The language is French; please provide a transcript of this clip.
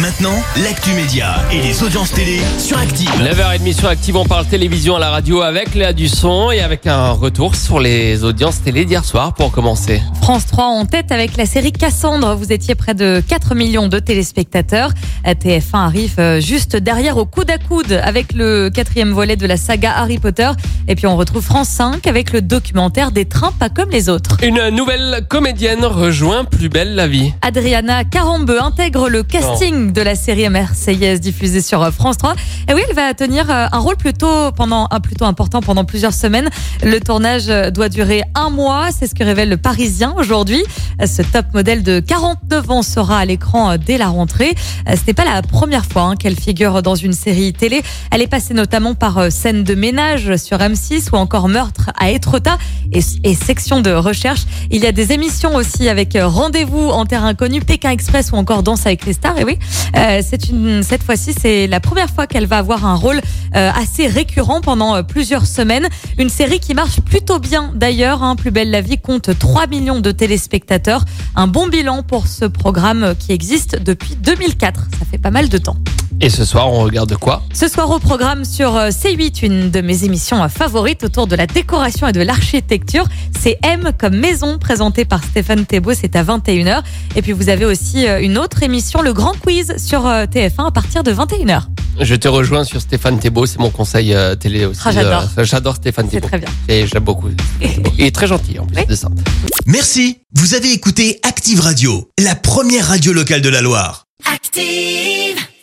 Maintenant, l'actu média et les audiences télé sur Active. 9h30 sur Active, on parle télévision à la radio avec Léa Dusson et avec un retour sur les audiences télé d'hier soir pour commencer. France 3 en tête avec la série Cassandre. Vous étiez près de 4 millions de téléspectateurs. TF1 arrive euh, juste derrière au coude à coude avec le quatrième volet de la saga Harry Potter. Et puis on retrouve France 5 avec le documentaire des trains pas comme les autres. Une nouvelle comédienne rejoint Plus belle la vie. Adriana Carambeu intègre le casting de la série marseillaise diffusée sur France 3. Et oui, elle va tenir euh, un rôle plutôt pendant un plutôt important pendant plusieurs semaines. Le tournage euh, doit durer un mois, c'est ce que révèle le Parisien aujourd'hui. Euh, Ce top modèle de 49 ans sera à l'écran dès la rentrée. Ce n'est pas la première fois hein, qu'elle figure dans une série télé. Elle est passée notamment par Scène de ménage sur M6 ou encore Meurtre à Étretat et, et Section de recherche. Il y a des émissions aussi avec Rendez-vous en terre inconnue, Pékin Express ou encore Danse avec les stars. Et oui, euh, c'est une cette fois-ci, c'est la première fois qu'elle va avoir un rôle euh, assez récurrent pendant euh, plusieurs semaines. Une série qui marche plutôt bien d'ailleurs. Hein. Plus belle la vie compte 3 millions de téléspectateurs. Un bon bilan pour ce programme qui existe depuis 2004. Ça fait pas mal de temps. Et ce soir, on regarde quoi? Ce soir au programme sur euh, C8, une de mes émissions favorites autour de la décoration et de l'architecture. C'est M comme maison, présentée par Stéphane Thébault, c'est à 21h. Et puis vous avez aussi une autre émission, le Grand Quiz sur euh, TF1 à partir de 21h. Je te rejoins sur Stéphane Thébault, c'est mon conseil euh, télé aussi. Ah, j'adore. Euh, j'adore Stéphane C'est Thébault. très bien. Et j'aime beaucoup. Il est très gentil en plus Oui. de ça. Merci. Vous avez écouté Active Radio, la première radio locale de la Loire. Active.